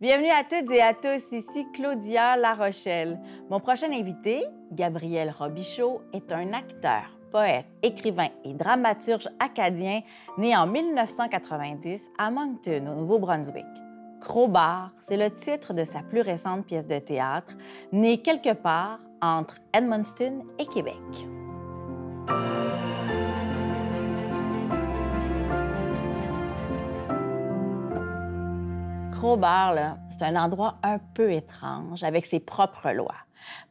Bienvenue à toutes et à tous, ici Claudia La Rochelle. Mon prochain invité, Gabriel Robichaud, est un acteur, poète, écrivain et dramaturge acadien né en 1990 à Moncton, au Nouveau-Brunswick. Crowbar, c'est le titre de sa plus récente pièce de théâtre, née quelque part entre Edmundston et Québec. C'est un endroit un peu étrange, avec ses propres lois.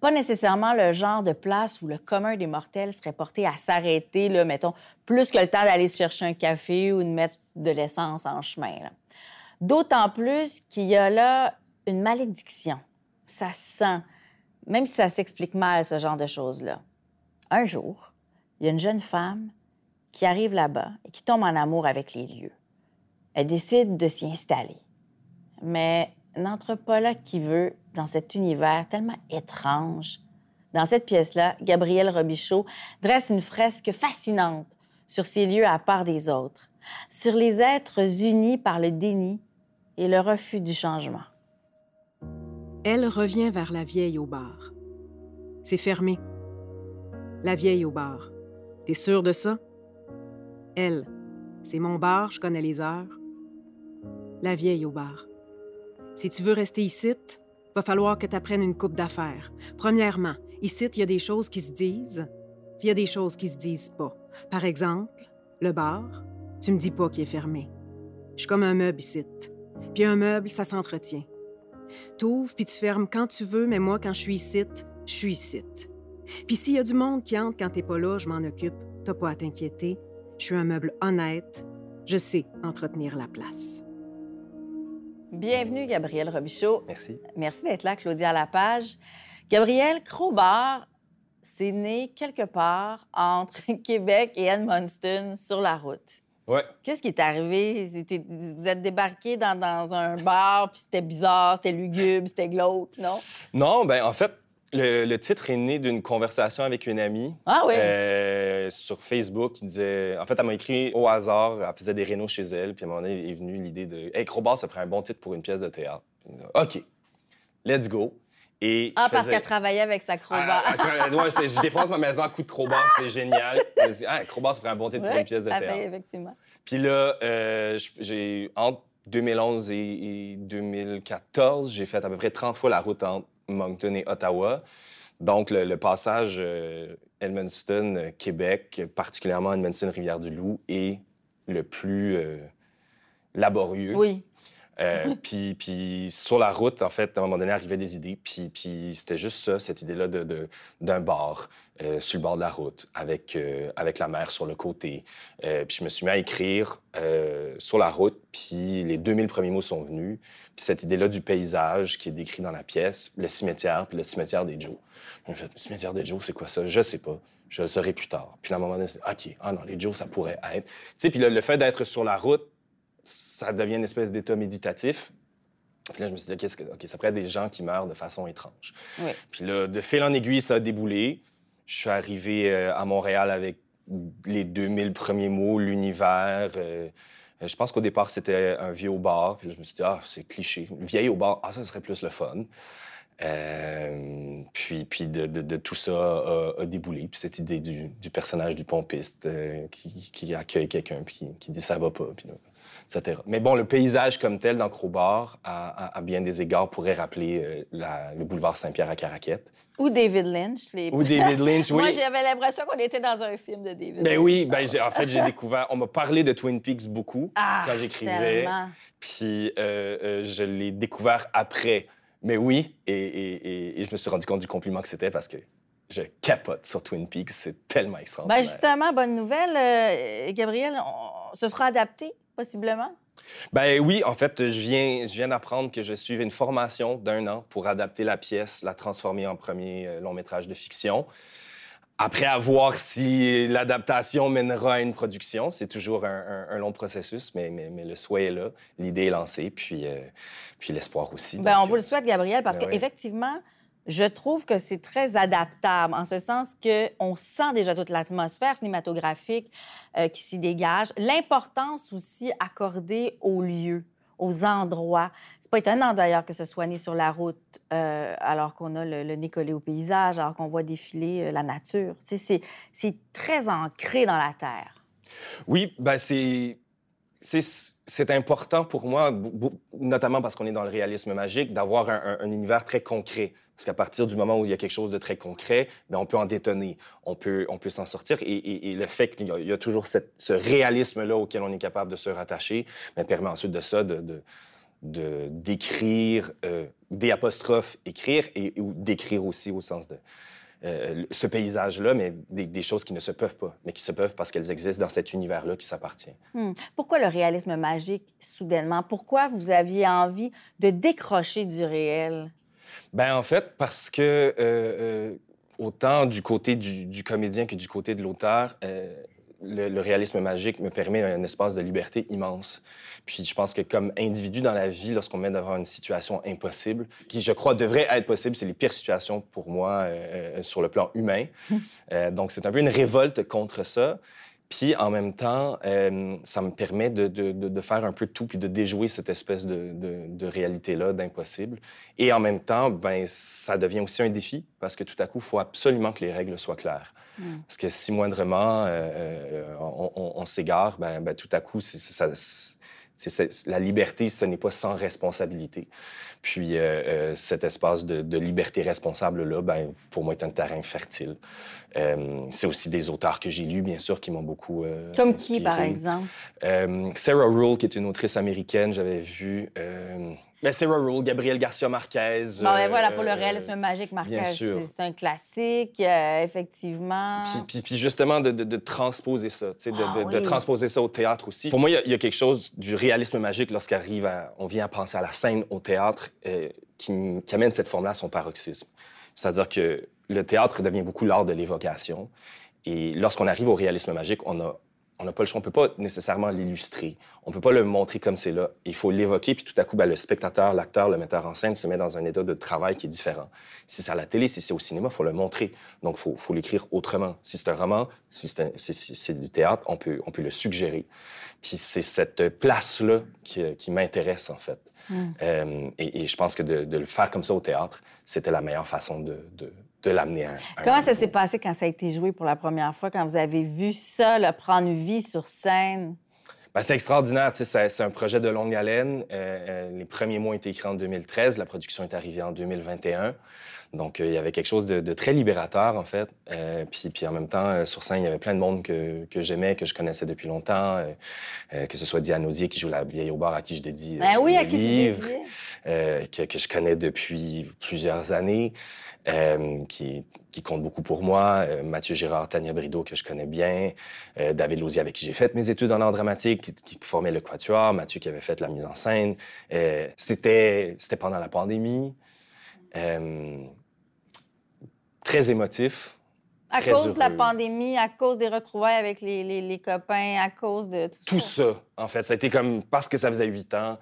Pas nécessairement le genre de place où le commun des mortels serait porté à s'arrêter, mettons, plus que le temps d'aller chercher un café ou de mettre de l'essence en chemin. D'autant plus qu'il y a là une malédiction. Ça sent, même si ça s'explique mal, ce genre de choses-là. Un jour, il y a une jeune femme qui arrive là-bas et qui tombe en amour avec les lieux. Elle décide de s'y installer. Mais pas là qui veut dans cet univers tellement étrange. Dans cette pièce-là, Gabriel Robichaud dresse une fresque fascinante sur ces lieux à part des autres, sur les êtres unis par le déni et le refus du changement. Elle revient vers la vieille au bar. C'est fermé. La vieille au bar. T'es sûr de ça? Elle. C'est mon bar, je connais les heures. La vieille au bar. Si tu veux rester ici, va falloir que tu apprennes une coupe d'affaires. Premièrement, ici, il y a des choses qui se disent, puis il y a des choses qui se disent pas. Par exemple, le bar, tu me dis pas qu'il est fermé. Je suis comme un meuble ici. Puis un meuble, ça s'entretient. T'ouvres puis tu fermes quand tu veux, mais moi, quand je suis ici, je suis ici. Puis s'il y a du monde qui entre quand t'es pas là, je m'en occupe. T'as pas à t'inquiéter. Je suis un meuble honnête. Je sais entretenir la place. Bienvenue, Gabriel Robichaud. Merci. Merci d'être là, Claudia Lapage. Gabriel Crowbar, c'est né quelque part entre Québec et Edmundston sur la route. Ouais. Qu'est-ce qui est arrivé? Vous êtes débarqué dans, dans un bar, puis c'était bizarre, c'était lugubre, c'était glauque, non? Non, ben en fait, le, le titre est né d'une conversation avec une amie Ah oui? euh, sur Facebook qui disait. En fait, elle m'a écrit au hasard, elle faisait des rénaux chez elle, puis à un moment donné est venue l'idée de Hey, Crowbar, ça ferait un bon titre pour une pièce de théâtre. OK, let's go. Et ah, parce faisais- qu'elle travaillait avec sa crowbar. Ah, ouais, c'est- je défonce ma maison à coups de crowbar, c'est génial. Dis, ah, crowbar, ça ferait un bon titre pour une pièce de fait, théâtre. effectivement. Puis là, euh, j'ai entre 2011 et, et 2014, j'ai fait à peu près 30 fois la route entre Moncton et Ottawa. Donc, le, passage euh, Edmundston-Québec, particulièrement Edmundston-Rivière-du-Loup, est le plus euh, laborieux. Oui. Euh, puis, sur la route, en fait, à un moment donné, arrivaient des idées. Puis, puis c'était juste ça, cette idée-là de, de- d'un bar euh, sur le bord de la route, avec, euh, avec la mer sur le côté. Puis je me suis mis à écrire sur la route, puis les 2000 premiers mots sont venus. Puis cette idée-là du paysage qui est décrit dans la pièce, le cimetière, puis le cimetière des Joe. J'ai fait, le cimetière des Joe, c'est quoi ça? Je sais pas. Je le saurai plus tard. Puis à un moment donné, OK, ah non, les Joe, ça pourrait être. Tu sais, puis le fait d'être sur la route, ça devient une espèce d'état méditatif. Puis là, je me suis dit, qu'est-ce que, OK, ça pourrait être des gens qui meurent de façon étrange. Oui. Puis là, de fil en aiguille, ça a déboulé. Je suis arrivé euh, à Montréal avec les 2000 premiers mots, l'univers. euh, euh, je pense qu'au départ, c'était un vieux au bar. Puis là, je me suis dit, ah, c'est cliché. Vieille au bar, ah, ça serait plus le fun. Euh, puis puis de, de- de tout ça a, a déboulé. Puis cette idée du, du personnage du pompiste euh, qui, qui accueille quelqu'un puis qui, qui dit ça va pas, puis là, etc. Mais bon, le paysage comme tel dans Crowbar, à, à- à bien des égards, pourrait rappeler euh, la- le boulevard Saint-Pierre à Caraquette. Ou David Lynch. Les... Ou David Lynch, oui. Moi, j'avais l'impression qu'on était dans un film de David Ben Lynch. oui, ben en fait, j'ai découvert. On m'a parlé de Twin Peaks beaucoup Ah, quand j'écrivais. Puis euh, euh, je l'ai découvert après. Mais oui, et, et- et- et je me suis rendu compte du compliment que c'était parce que je capote sur Twin Peaks. C'est tellement extraordinaire. Ben justement, bonne nouvelle, euh, Gabriel, on- ce sera adapté, possiblement? Ben oui, en fait, je viens, je viens d'apprendre que je suivais une formation d'un an pour adapter la pièce, la transformer en premier euh, long métrage de fiction. Après, à voir si l'adaptation mènera à une production. C'est toujours un, un- un long processus, mais, mais, mais le souhait est là, l'idée est lancée, puis, euh, puis l'espoir aussi. Ben, Donc, on vous le souhaite, Gabriel, parce ben oui. Je trouve que c'est très adaptable, en ce sens qu'on sent déjà toute l'atmosphère cinématographique euh, qui s'y dégage. L'importance aussi accordée au lieu, aux endroits. C'est pas étonnant d'ailleurs que ce soit né sur la route euh, alors qu'on a le, nez collé au paysage, alors qu'on voit défiler euh, la nature. C'est très ancré dans la terre. Oui, ben c'est c'est important pour moi, notamment parce qu'on est dans le réalisme magique, d'avoir un, univers très concret. Parce qu'à partir du moment où il y a quelque chose de très concret, bien, on peut en détonner, on peut, on peut s'en sortir. Et, le fait qu'il y, a toujours ce réalisme-là auquel on est capable de se rattacher bien, permet ensuite de ça de, de d'écrire, euh, des apostrophes, écrire, et ou d'écrire aussi au sens de euh, ce paysage-là, mais des, choses qui ne se peuvent pas, mais qui se peuvent parce qu'elles existent dans cet univers-là qui s'appartient. Hmm. Pourquoi le réalisme magique, soudainement? Pourquoi vous aviez envie de décrocher du réel? Ben en fait, parce que euh, euh, autant du côté du, comédien que du côté de l'auteur, le, réalisme magique me permet un espace de liberté immense. Puis je pense que comme individu dans la vie, lorsqu'on met devant une situation impossible, qui je crois devrait être possible, c'est les pires situations pour moi euh, euh, sur le plan humain. Euh, donc c'est un peu une révolte contre ça. Puis en même temps, ça me permet de, de, de, faire un peu de tout puis de déjouer cette espèce de, de réalité-là, d'impossible. Et en même temps, ben, ça devient aussi un défi parce que tout à coup, il faut absolument que les règles soient claires. Mm. Parce que si moindrement euh, euh, on, s'égare, ben, ben, tout à coup, ça, la liberté, ce n'est pas sans responsabilité. Puis euh, cet espace de, liberté responsable-là, ben, pour moi, est un terrain fertile. C'est aussi des auteurs que j'ai lus, bien sûr, qui m'ont beaucoup. Comme qui, par exemple? Sarah Rule, qui est une autrice américaine, j'avais vu. Ben, Sarah Rule, Gabriel Garcia Marquez. Bon, ben, voilà, pour le euh, réalisme magique, Marquez, c'est un classique, euh, effectivement. Puis, puis, justement, de, de, transposer ça, de, ah de, transposer ça au théâtre aussi. Pour moi, il y, a quelque chose du réalisme magique lorsqu'arrive on vient à penser à la scène au théâtre euh, qui, qui, amène cette forme-là à son paroxysme. C'est-à-dire que le théâtre devient beaucoup l'art de l'évocation. Et lorsqu'on arrive au réalisme magique, on a on n'a pas le choix, on peut pas nécessairement l'illustrer. On peut pas le montrer comme c'est là. Il faut l'évoquer, puis tout à coup, ben, le spectateur, l'acteur, le metteur en scène se met dans un état de travail qui est différent. Si c'est à la télé, si c'est au cinéma, il faut le montrer. Donc, il faut, l'écrire autrement. Si c'est un roman, si c'est du théâtre, on peut, on peut le suggérer. Puis c'est cette place-là qui, qui m'intéresse, en fait. Hmm. Euh, et, je pense que de, le faire comme ça au théâtre, c'était la meilleure façon de, de l'amener à, Comment ça s'est passé quand ça a été joué pour la première fois, quand vous avez vu ça là, prendre vie sur scène? Ben, c'est extraordinaire. C'est un projet de longue haleine. Euh, euh, les premiers mois ont été écrits en 2013. La production est arrivée en 2021. Donc, euh, il y avait quelque chose de, très libérateur, en fait. puis, puis en même temps, sur scène, il y avait plein de monde que, que j'aimais, que je connaissais depuis longtemps. que ce soit Diane Audier, qui joue la vieille au bar, à qui je dédie ben oui, à qui livre, que, que, je connais depuis plusieurs années. Euh, qui, qui, compte beaucoup pour moi. Euh, Mathieu Girard, Tania Brideau, que je connais bien. Euh, David Lausier, avec qui j'ai fait mes études en art dramatique, qui, qui, formait le quatuor. Mathieu, qui avait fait la mise en scène. C'était pendant la pandémie. très émotif. À cause de la pandémie, à cause des retrouvailles avec les, les, les copains, à cause de tout, tout ça? Tout ça, en fait. Ça a été comme parce que ça faisait huit ans,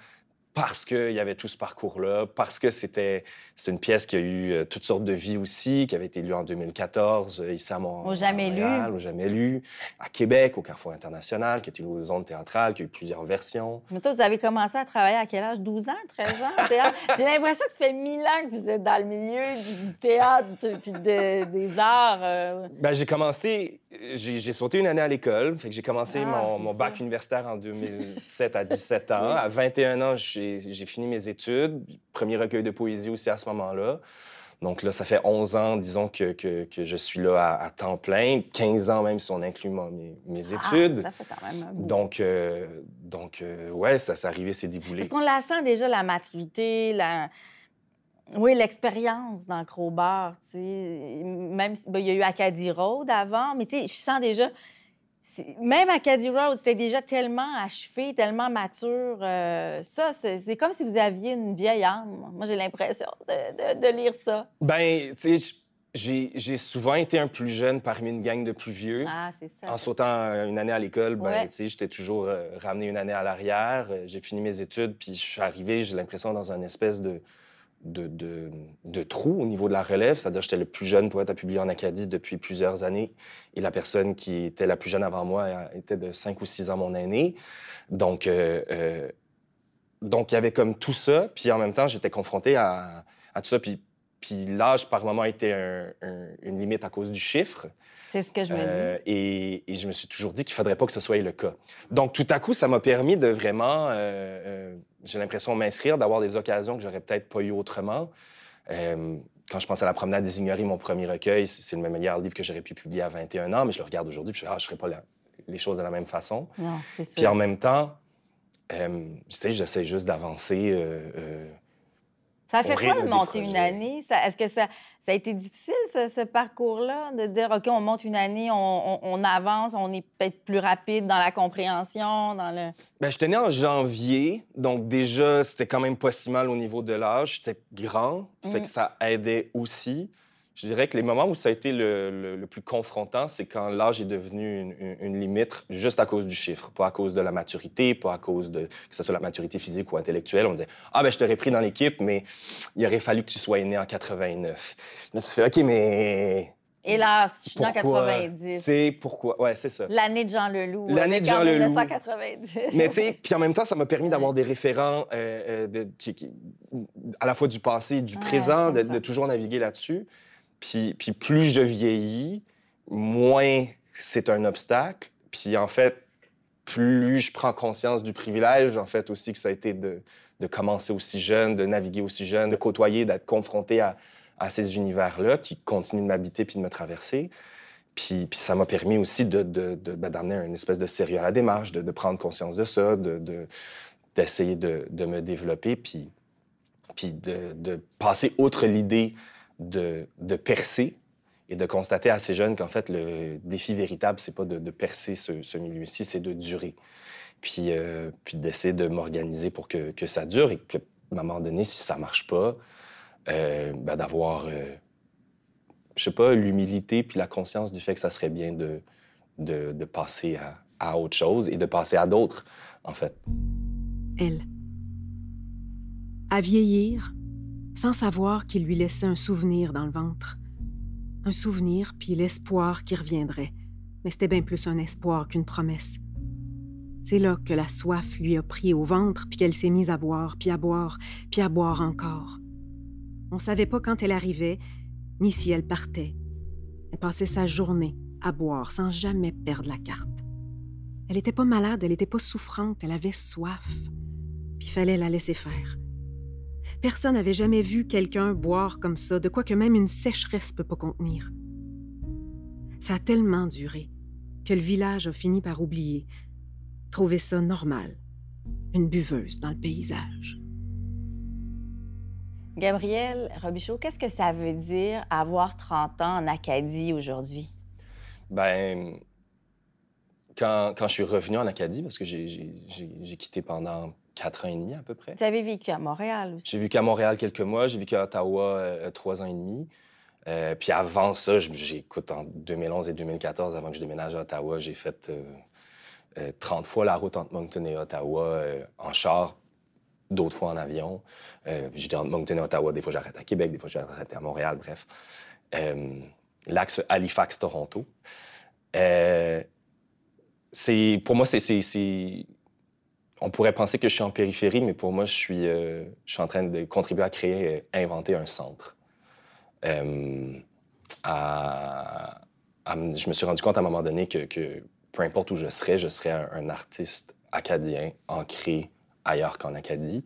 parce qu'il y avait tout ce parcours-là, parce que c'était une pièce qui a eu euh, toutes sortes de vies aussi, qui avait été lue en 2014 euh, ici à Montréal, au Jamais lu, au Jamais lu, à Québec, au Carrefour International, qui était une zone théâtrale, qui a eu plusieurs versions. Mais toi, vous avez commencé à travailler à quel âge? 12 ans, 13 ans? J'ai l'impression que ça fait 1000 ans que vous êtes dans le milieu du, théâtre puis des arts. Euh. Ben, j'ai commencé j'ai sauté une année à l'école. Fait que j'ai commencé ah, mon, mon, bac universitaire en 2007 à 17 ans. À 21 ans, j'ai fini mes études. Premier recueil de poésie aussi à ce moment-là. Donc là, ça fait 11 ans, disons, que, que, que je suis là à, temps plein. 15 ans même si on inclut mes, mes ah, études. ça fait quand même un Donc, euh, donc euh, ouais, ça s'est arrivé, c'est déboulé. Est-ce qu'on la sent déjà, la maturité, la oui, l'expérience dans Crowbar, tu sais. Même ben, il y a eu Acadie Road avant, mais tu sais, je sens déjà. Même Acadie Road, c'était déjà tellement achevé, tellement mature. Euh, ça, c'est comme si vous aviez une vieille âme. Moi, j'ai l'impression de, lire ça. Ben, tu sais, j'ai souvent été un plus jeune parmi une gang de plus vieux. Ah, c'est ça. En sautant une année à l'école, ben, tu sais, j'étais toujours euh, ramené une année à l'arrière. J'ai fini mes études, puis je suis arrivé, j'ai l'impression, dans une espèce de de, de, de trou au niveau de la relève, c'est-à-dire j'étais le plus jeune poète à publier en Acadie depuis plusieurs années, et la personne qui était la plus jeune avant moi était de 5 ou 6 ans mon aîné. Donc, euh, euh, donc, il y avait comme tout ça, puis en même temps, j'étais confronté à, à tout ça. Puis, puis l'âge, par moment, était un- un- une limite à cause du chiffre. C'est ce que je me Euh, dis. et, et je me suis toujours dit qu'il ne faudrait pas que ce soit le cas. Donc, tout à coup, ça m'a permis de vraiment, euh, j'ai l'impression, m'inscrire, d'avoir des occasions que j'aurais peut-être pas eues autrement. Euh, quand je pense à La promenade des ignorés, mon premier recueil, c'est le meilleur livre que j'aurais pu publier à 21 ans, mais je le regarde aujourd'hui, puis je fais, ah, je ne ferais pas la- les choses de la même façon. Non, c'est sûr. Puis en même temps, euh, tu sais, j'essaie juste d'avancer. euh, euh, Ça au fait quoi de monter une année? Est-ce que ça, ça a été difficile, ce, ce parcours-là, de dire, OK, on monte une année, on, on- on avance, on est peut-être plus rapide dans la compréhension, dans le... Ben, j'étais né en janvier, donc déjà, c'était quand même pas si mal au niveau de l'âge. J'étais grand, fait que ça aidait aussi. Je dirais que les moments où ça a été le, le- le plus confrontant, c'est quand l'âge est devenu une, une- une limite juste à cause du chiffre, pas à cause de la maturité, pas à cause de que ce soit la maturité physique ou intellectuelle. On me disait Ah, ben je t'aurais pris dans l'équipe, mais il aurait fallu que tu sois né en 89. Là, tu fais OK, mais. Hélas, je suis dans pourquoi? 90. C'est pourquoi? Ouais, c'est ça. L'année de Jean Leloup. L'année de Jean Leloup. 1990. Mais tu sais, puis en même temps, ça m'a permis d'avoir des référents euh, euh, de- qui- qui- à la fois du passé et du Ouais, présent, de toujours naviguer là-dessus. Puis, puis plus je vieillis, moins c'est un obstacle. Puis en fait, plus je prends conscience du privilège, en fait, aussi que ça a été de, de commencer aussi jeune, de naviguer aussi jeune, de côtoyer, d'être confronté à, à ces univers-là qui continuent de m'habiter puis de me traverser. Puis, puis ça m'a permis aussi de, de, de- ben, d'amener une espèce de sérieux à la démarche, de, prendre conscience de ça, de, de- d'essayer de, me développer, puis, puis de passer outre l'idée de, de percer et de constater assez jeune qu'en fait, le défi véritable, c'est pas de, de percer ce, milieu-ci, c'est de durer. Puis, euh, puis d'essayer de m'organiser pour que, que ça dure et que, à un moment donné, si ça marche pas, euh, ben, d'avoir, euh, je sais pas, l'humilité puis la conscience du fait que ça serait bien de, de, de passer à, à autre chose et de passer à d'autres, en fait. elle. À vieillir, sans savoir qu'il lui laissait un souvenir dans le ventre. Un souvenir, puis l'espoir qui reviendrait. Mais c'était bien plus un espoir qu'une promesse. C'est là que la soif lui a pris au ventre, puis qu'elle s'est mise à boire, puis à boire, puis à boire encore. On savait pas quand elle arrivait, ni si elle partait. Elle passait sa journée à boire sans jamais perdre la carte. Elle était pas malade, elle était pas souffrante, elle avait soif. Puis fallait la laisser faire. Personne n'avait jamais vu quelqu'un boire comme ça, de quoi que même une sécheresse peut pas contenir. Ça a tellement duré que le village a fini par oublier, trouver ça normal, une buveuse dans le paysage. Gabriel Robichaud, qu'est-ce que ça veut dire avoir 30 ans en Acadie aujourd'hui? Ben, quand, quand je suis revenu en Acadie, parce que j'ai- j'ai j'ai- j'ai quitté pendant quatre ans et demi à peu près. Tu avais vécu à Montréal aussi. J'ai vécu à Montréal quelques mois, j'ai vécu à Ottawa euh, trois ans et demi. Euh, puis avant ça, j'écoute en 2011 et 2014, avant que je déménage à Ottawa, j'ai fait euh, euh, 30 fois la route entre Moncton et Ottawa euh, en char, d'autres fois en avion. Euh, J'étais entre Moncton et Ottawa, des fois j'arrête à Québec, des fois j'arrête à Montréal, bref. L'axe Halifax-Toronto. C'est, pour moi, c'est- On pourrait penser que je suis en périphérie, mais pour moi, je suis, euh, je suis en train de contribuer à créer, euh, inventer un centre. Euh, à- à je me suis rendu compte à un moment donné que, que peu importe où je serais, je serais un, un artiste acadien ancré ailleurs qu'en Acadie.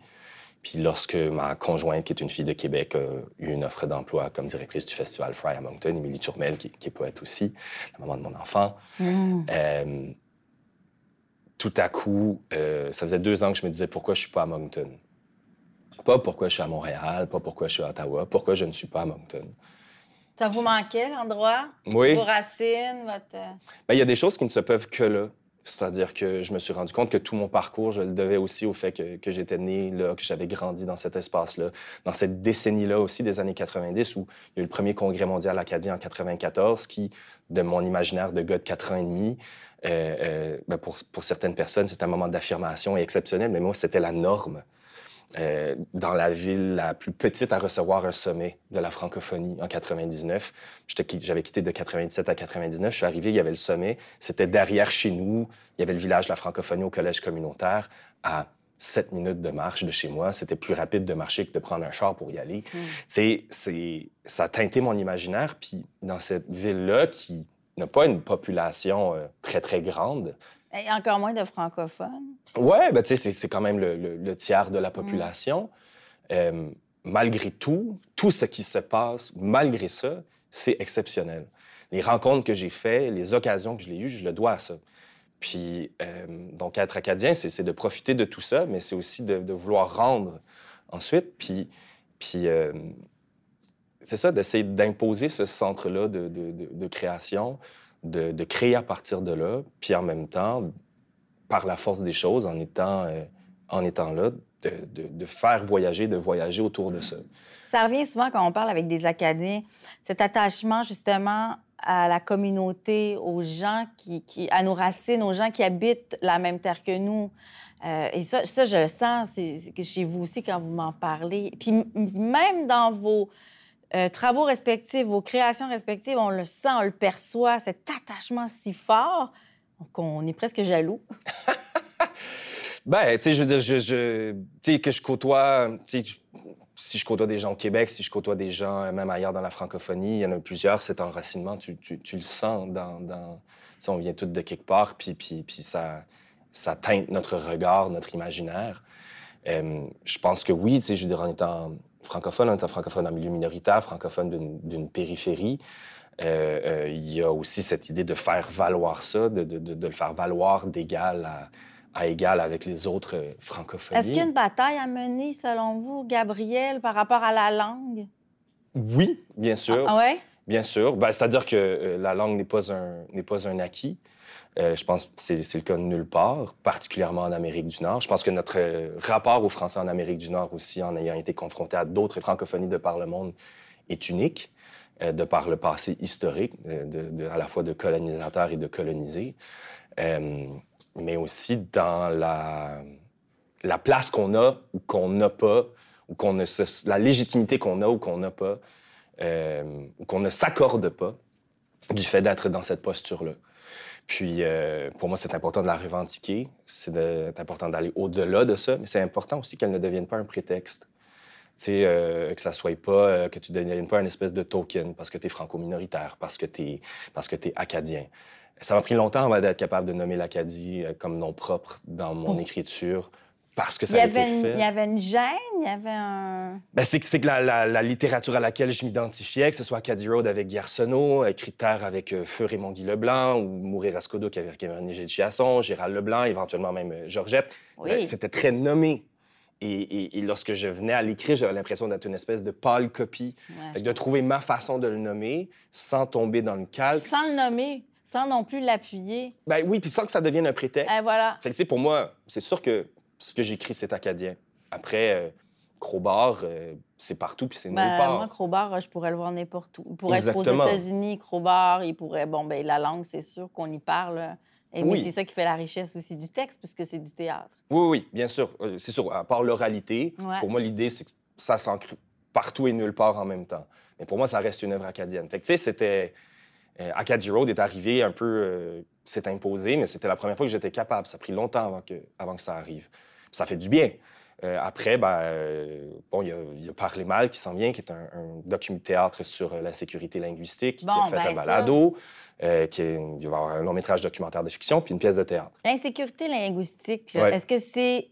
Puis lorsque ma conjointe, qui est une fille de Québec, a eu une offre d'emploi comme directrice du festival Fry à Moncton, Émilie Turmel, qui, qui est poète aussi, la maman de mon enfant, Mm. euh, tout à coup, euh, ça faisait deux ans que je me disais pourquoi je suis pas à Moncton. Pas pourquoi je suis à Montréal, pas pourquoi je suis à Ottawa, pourquoi je ne suis pas à Moncton. Ça vous manquait, l'endroit? Oui, Vos racines, votre... Ben, il y a des choses qui ne se peuvent que là. C'est-à-dire que je me suis rendu compte que tout mon parcours, je le devais aussi au fait que, j'étais né là, que j'avais grandi dans cet espace-là, dans cette décennie-là aussi des années 90 où il y a eu le premier congrès mondial acadien en 94 qui, de mon imaginaire de gars de 4 ans et demi, euh, euh, ben, pour, pour certaines personnes, c'était un moment d'affirmation exceptionnel, mais moi, c'était la norme. Euh, dans la ville la plus petite à recevoir un sommet de la francophonie en 99. J'étais qui- J'avais quitté de 97 à 99. Je suis arrivé, il y avait le sommet. C'était derrière chez nous. Il y avait le village de la francophonie au collège communautaire à sept minutes de marche de chez moi. C'était plus rapide de marcher que de prendre un char pour y aller. Mm. C'est, c'est, ça a teinté mon imaginaire. Puis dans cette ville-là, qui n'a pas une population euh, très, très grande, Et encore moins de francophones. Ouais, ben, tu sais, c'est- quand même le, le- le tiers de la population. Euh, malgré tout, tout ce qui se passe, malgré ça, c'est exceptionnel. Les rencontres que j'ai faites, les occasions que je l'ai eues, je le dois à ça. Puis, euh, donc, être acadien, c'est de profiter de tout ça, mais c'est aussi de, de vouloir rendre ensuite. Puis, puis euh, c'est ça, d'essayer d'imposer ce centre-là de, de- de- de création, de, créer à partir de là, puis en même temps, par la force des choses, en étant, euh, en étant là, de, faire voyager, de voyager autour de ça. Ça revient souvent quand on parle avec des Acadiens, cet attachement justement à la communauté, aux gens qui, à nos racines, aux gens qui habitent la même terre que nous. Euh, et ça, je le sens, c'est c'est chez vous aussi quand vous m'en parlez. Puis même dans vos euh, travaux respectifs, vos créations respectives, on le sent, on le perçoit, cet attachement si fort qu'on est presque jaloux. Ben, tu sais, je veux dire, je, tu sais, que je côtoie, tu sais, si je côtoie des gens au Québec, si je côtoie des gens euh, même ailleurs dans la francophonie, il y en a plusieurs, cet enracinement, tu, tu- tu le sens dans... dans on vient tous de quelque part, puis, puis, puis ça, ça teinte notre regard, notre imaginaire. Euh, je pense que oui, tu sais, je veux dire, en étant francophone, en étant francophone en milieu minoritaire, francophone d'une- périphérie, euh, euh, il y a aussi cette idée de faire valoir ça, de, de- de- le faire valoir d'égal à, à égal avec les autres euh, francophonies. Est-ce qu'il y a une bataille à mener, selon vous, Gabriel, par rapport à la langue? Oui, bien sûr. Ah ouais? Bien sûr. Ben, C'est-à-dire que la langue n'est pas un, n'est pas un acquis. Euh, je pense que c'est le cas de nulle part, particulièrement en Amérique du Nord. Je pense que notre euh, rapport au français en Amérique du Nord aussi, en ayant été confronté à d'autres francophonies de par le monde, est unique, euh, de par le passé historique, à la fois de colonisateurs et de colonisés, Euh, mais aussi dans la, la place qu'on a ou qu'on n'a pas, ou qu'on la légitimité qu'on a ou qu'on n'a pas, ou qu'on ne s'accorde pas du fait d'être dans cette posture-là. Puis, euh, pour moi, c'est important de la revendiquer. C'est important d'aller au-delà de ça, mais c'est important aussi qu'elle ne devienne pas un prétexte. Tu sais, euh, que ça soit pas, euh, que tu ne deviennes pas une espèce de token parce que tu es franco-minoritaire, parce que tu es, parce que es acadien. Ça m'a pris longtemps avant d'être capable de nommer l'Acadie euh, comme nom propre dans mon Oh. écriture parce que Il ça y, a avait été une, fait. il y avait une gêne, il y avait un... Ben, c'est que, c'est que la, la- la littérature à laquelle je m'identifiais, que ce soit Acadie Road avec euh, Critère avec euh, Feu Raymond Guy Leblanc, ou Mourir à Skodo avec René Chiasson, Gérald Leblanc, éventuellement même euh, Georgette, Oui. ben, c'était très nommé. Et, et- et lorsque je venais à l'écrire, j'avais l'impression d'être une espèce de pâle copie. Ouais, de trouver ma façon de le nommer sans tomber dans le calque. Sans le nommer, sans non plus l'appuyer. Ben oui, puis sans que ça devienne un prétexte. Et voilà. Fait que, pour moi, c'est sûr que ce que j'écris, c'est acadien. Après, euh, Crowbar, euh, c'est partout, puis c'est nulle Ben, part. moi, Crowbar, je pourrais le voir n'importe où. Il pourrait être Exactement. aux États-Unis, Crowbar, il pourrait... Bon, ben la langue, c'est sûr qu'on y parle. Et mais Oui. c'est ça qui fait la richesse aussi du texte, puisque c'est du théâtre. Oui, oui, bien sûr. Euh, C'est sûr, à part l'oralité, Ouais. pour moi, l'idée, c'est que ça s'ancre partout et nulle part en même temps. Mais pour moi, ça reste une œuvre acadienne. Fait que, tu sais, c'était... euh, Acadie Road est arrivé un peu... euh, s'est imposé, mais c'était la première fois que j'étais capable. Ça a pris longtemps avant que, avant que ça arrive. Ça fait du bien. Euh, après, ben, euh, bon, il y a, il y a Parler mal qui s'en vient, qui est un, un document-théâtre sur euh, l'insécurité linguistique, Bon, qui a fait ben, un balado, euh, qui est, il va y avoir un long-métrage documentaire de fiction, puis une pièce de théâtre. L'insécurité linguistique, Ouais. est-ce que c'est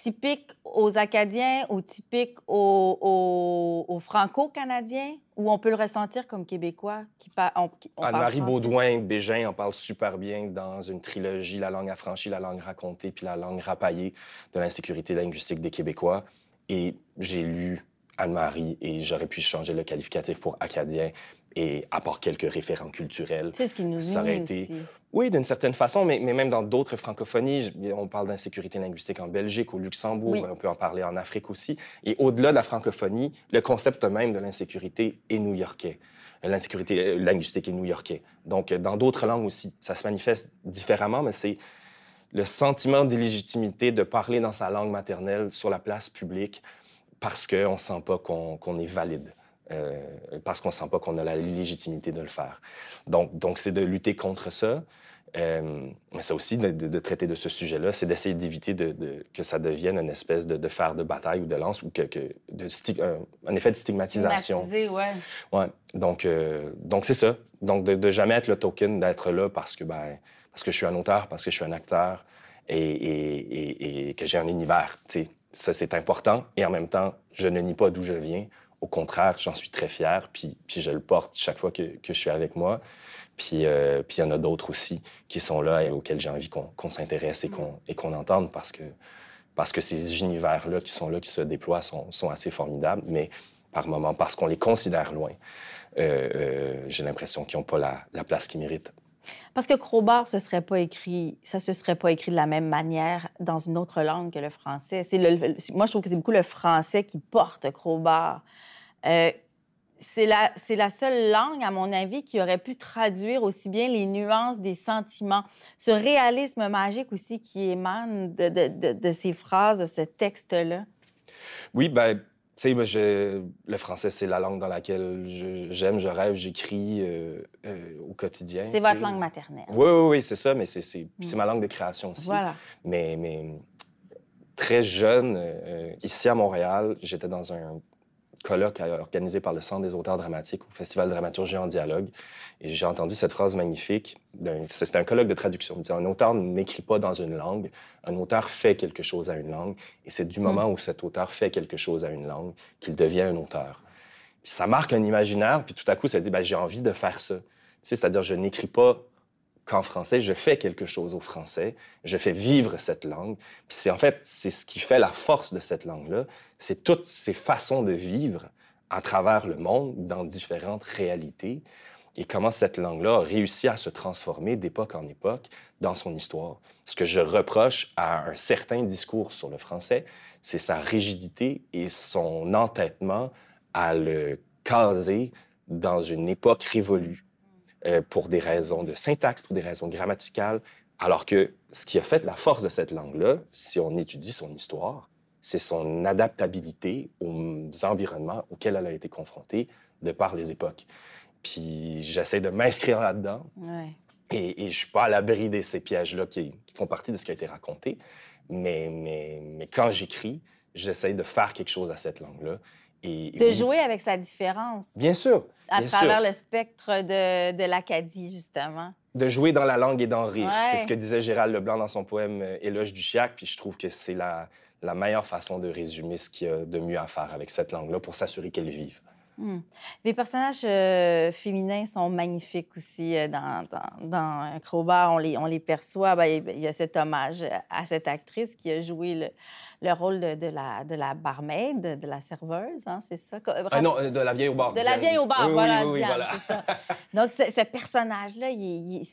typique aux Acadiens ou typique aux, aux- aux Franco-Canadiens? Ou on peut le ressentir comme Québécois qui, pa- on- qui- on parle? Baudouin, Bégin en parle super bien dans une trilogie, La langue affranchie, La langue racontée, puis La langue rapaillée de l'insécurité linguistique des Québécois. Et j'ai lu Anne-Marie et j'aurais pu changer le qualificatif pour acadien et apporter quelques référents culturels. C'est ce qui nous Ça aurait été- aussi. Oui, d'une certaine façon, mais, mais même dans d'autres francophonies, on parle d'insécurité linguistique en Belgique, au Luxembourg, Oui. on peut en parler en Afrique aussi. Et au-delà de la francophonie, le concept même de l'insécurité est new-yorkais. L'insécurité euh, linguistique est new-yorkais. Donc, euh, dans d'autres langues aussi, ça se manifeste différemment, mais c'est le sentiment d'illégitimité de parler dans sa langue maternelle sur la place publique parce qu'on ne sent pas qu'on qu'on est valide. Euh, parce qu'on ne sent pas qu'on a la légitimité de le faire. Donc, donc c'est de lutter contre ça. Euh, mais c'est aussi de, traiter de ce sujet-là, c'est d'essayer d'éviter de, que ça devienne une espèce de, fer de bataille ou de lance ou que, de un, effet de stigmatisation. ouais. Ouais. Donc, euh, donc c'est ça. Donc, de, jamais être le token d'être là parce que, ben, parce que je suis un auteur, parce que je suis un acteur et, et, que j'ai un univers. Ça, c'est important. Et en même temps, je ne nie pas d'où je viens. Au contraire, j'en suis très fier, puis, je le porte chaque fois que, je suis avec moi. Puis euh, puis il y en a d'autres aussi qui sont là et auxquels j'ai envie qu'on s'intéresse et qu'on entende parce que, ces univers-là qui sont là, qui se déploient, sont, assez formidables, mais par moments, parce qu'on les considère loin, euh, euh, j'ai l'impression qu'ils n'ont pas la, la place qu'ils méritent. Parce que Crowbar, ce serait pas écrit, ça se serait pas écrit de la même manière dans une autre langue que le français. C'est le, moi, je trouve que c'est beaucoup le français qui porte Crowbar. Euh, c'est la, c'est la seule langue, à mon avis, qui aurait pu traduire aussi bien les nuances des sentiments, ce réalisme magique aussi qui émane de, de, de, ces phrases, de ce texte-là. Oui, ben, tu sais, le français, c'est la langue dans laquelle j'aime, je, rêve, j'écris euh, euh, au quotidien. C'est votre langue maternelle. Oui, oui, oui, c'est ça, mais c'est mm. ma langue de création aussi. Voilà. Mais, mais très jeune, euh, ici à Montréal, j'étais dans un colloque organisé par le Centre des auteurs dramatiques au Festival de dramaturgie en dialogue. Et j'ai entendu cette phrase magnifique. C'était un colloque de traduction. Il un auteur n'écrit pas dans une langue, un auteur fait quelque chose à une langue. Et c'est du hmm. moment où cet auteur fait quelque chose à une langue qu'il devient un auteur. Puis ça marque un imaginaire, puis tout à coup, ça dit, ben, j'ai envie de faire ça. C'est-à-dire, je n'écris pas qu'en français, je fais quelque chose au français, je fais vivre cette langue. Puis c'est en fait, c'est ce qui fait la force de cette langue-là, c'est toutes ces façons de vivre à travers le monde, dans différentes réalités, et comment cette langue-là a réussi à se transformer d'époque en époque dans son histoire. Ce que je reproche à un certain discours sur le français, c'est sa rigidité et son entêtement à le caser dans une époque révolue euh, pour des raisons de syntaxe, pour des raisons grammaticales, alors que ce qui a fait la force de cette langue-là, si on étudie son histoire, c'est son adaptabilité aux environnements auxquels elle a été confrontée de par les époques. Puis j'essaie de m'inscrire là-dedans. Et, et, je suis pas à l'abri de ces pièges-là qui, font partie de ce qui a été raconté. Mais, mais, mais quand j'écris, j'essaie de faire quelque chose à cette langue-là de jouer avec sa différence. Bien sûr. À travers le spectre de, de l'Acadie, justement. De jouer dans la langue et d'en rire. C'est ce que disait Gérald Leblanc dans son poème euh, Éloge du Chiac, puis je trouve que c'est la, la meilleure façon de résumer ce qu'il y a de mieux à faire avec cette langue-là pour s'assurer qu'elle vive. Hmm. Les personnages euh, féminins sont magnifiques aussi euh, dans, dans, dans Crowbar. On les, on les perçoit. Ben, il y a cet hommage à cette actrice qui a joué le, le rôle de, de, la, de la barmaid, de la serveuse, hein, c'est ça? Ah non, de la vieille au bar. De la vieille au bar, voilà, oui, Diane, c'est ça. Donc, ce, personnage-là,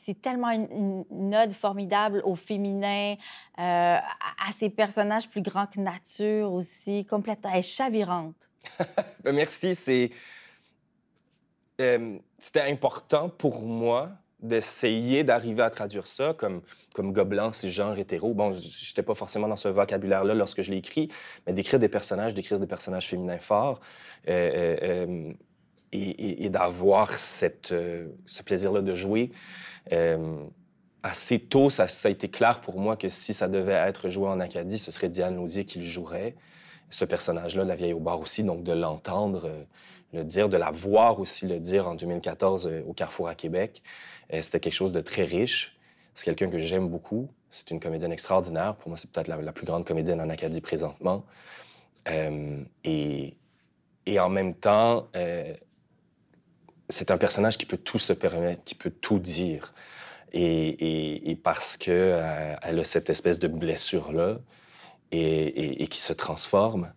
c'est tellement une, une, ode formidable au féminin, euh, à, à, ces personnages plus grands que nature aussi, complètement, elle est chavirante. Ben, merci. Euh, c'était important pour moi d'essayer d'arriver à traduire ça comme, comme gobelin, genre hétéro. Bon, j'étais pas forcément dans ce vocabulaire-là lorsque je l'ai écrit, mais d'écrire des personnages, d'écrire des personnages féminins forts euh, euh, et, d'avoir ce plaisir-là de jouer. assez tôt, ça, ça, a été clair pour moi que si ça devait être joué en Acadie, ce serait Diane Lausier qui le jouerait ce personnage-là, la vieille au bar aussi, donc de l'entendre euh, le dire, de la voir aussi le dire en 2014 euh, au Carrefour à Québec. Euh, c'était quelque chose de très riche. C'est quelqu'un que j'aime beaucoup. C'est une comédienne extraordinaire. Pour moi, c'est peut-être la, plus grande comédienne en Acadie présentement. et, en même temps, c'est un personnage qui peut tout se permettre, qui peut tout dire. Et, et parce qu'elle elle a cette espèce de blessure-là, et, qui se transforme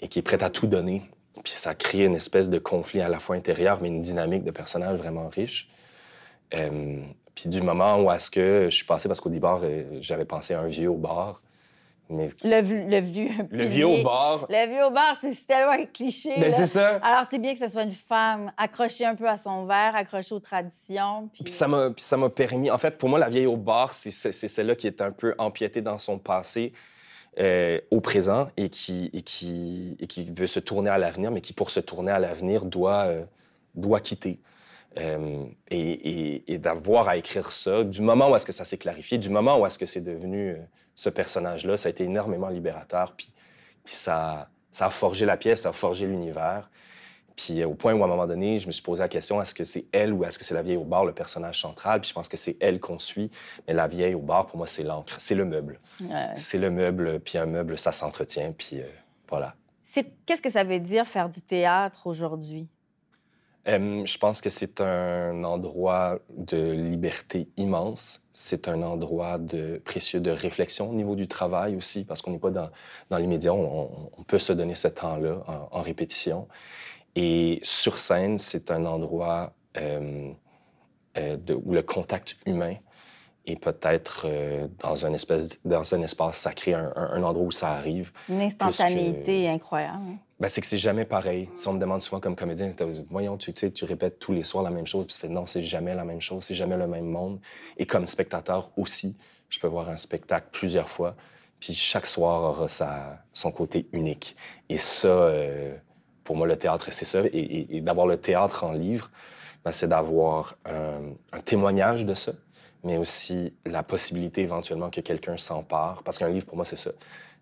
et qui est prête à tout donner. Puis ça crée une espèce de conflit à la fois intérieur, mais une dynamique de personnage vraiment riche. Euh, puis du moment où est-ce que je suis passé, parce qu'au départ, euh, j'avais pensé à un vieux au bar. Mais... Le, le, vieux. Le vieux au bar. Le vieux au bar, c'est tellement un cliché. Mais ben, c'est ça. Alors, c'est bien que ce soit une femme accrochée un peu à son verre, accrochée aux traditions. Puis, puis ça m'a permis. En fait, pour moi, la vieille au bar, c'est celle-là qui est un peu empiétée dans son passé euh, au présent et qui, et, qui, et qui veut se tourner à l'avenir, mais qui, pour se tourner à l'avenir, doit, euh, doit quitter. Euh, et, et, d'avoir à écrire ça, du moment où est-ce que ça s'est clarifié, du moment où est-ce que c'est devenu ce personnage-là, ça a été énormément libérateur. Puis, puis ça, ça a forgé la pièce, ça a forgé l'univers. Puis au point où, à un moment donné, je me suis posé la question, est-ce que c'est elle ou est-ce que c'est la vieille au bar, le personnage central? Puis je pense que c'est elle qu'on suit. Mais la vieille au bar, pour moi, c'est l'encre, c'est le meuble. C'est le meuble, puis un meuble, ça s'entretient, puis euh, voilà. Qu'est-ce que ça veut dire faire du théâtre aujourd'hui? je pense que c'est un endroit de liberté immense. C'est un endroit de précieux de réflexion au niveau du travail aussi, parce qu'on n'est pas dans, dans l'immédiat. On, on, peut se donner ce temps-là en, en, répétition. Et sur scène, c'est un endroit euh, euh, de, où le contact humain est peut-être euh, dans, un espèce, dans un espace sacré, un, endroit où ça arrive. Une instantanéité incroyable. Ben, c'est que c'est jamais pareil. Si on me demande souvent comme comédien, voyons, tu, tu répètes tous les soirs la même chose, puis tu fais non, c'est jamais la même chose, c'est jamais le même monde. Et comme spectateur aussi, je peux voir un spectacle plusieurs fois, puis chaque soir aura sa, son côté unique. Et ça, pour moi, le théâtre, c'est ça. Et, d'avoir le théâtre en livre, ben, c'est d'avoir un, témoignage de ça, mais aussi la possibilité éventuellement que quelqu'un s'empare. Parce qu'un livre, pour moi, c'est ça.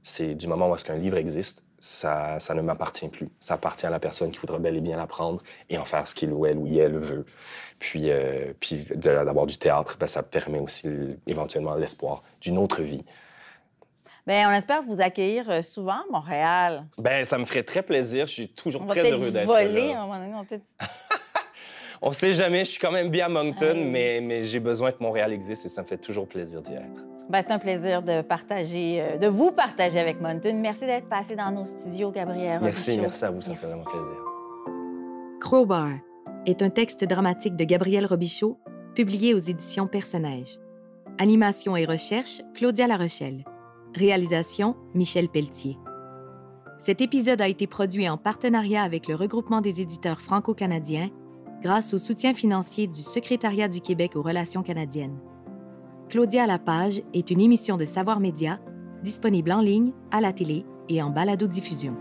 C'est du moment où est-ce qu'un livre existe, ça, ça ne m'appartient plus. Ça appartient à la personne qui voudra bel et bien l'apprendre et en faire ce qu'il ou elle ou elle veut. Puis, euh, puis d'avoir du théâtre, ben, ça permet aussi éventuellement l'espoir d'une autre vie. Bien, on espère vous accueillir euh, souvent à Montréal. Ben, ça me ferait très plaisir. Je suis toujours très heureux d'être là. voler à un moment donné. On, peut on sait jamais. Je suis quand même bien à Moncton, mais, mais j'ai besoin que Montréal existe et ça me fait toujours plaisir d'y être. Ben, c'est un plaisir de partager, euh, de vous partager avec Moncton. Merci d'être passé dans nos studios, Gabriel. Merci, merci à vous. Ça fait vraiment plaisir. Crowbar est un texte dramatique de Gabriel Robichaud, publié aux éditions Personnages. Animation et recherche, Claudia Larochelle. Réalisation Michel Pelletier. Cet épisode a été produit en partenariat avec le regroupement des éditeurs franco-canadiens grâce au soutien financier du Secrétariat du Québec aux relations canadiennes. Claudia Lapage est une émission de Savoir Média disponible en ligne, à la télé et en balado-diffusion.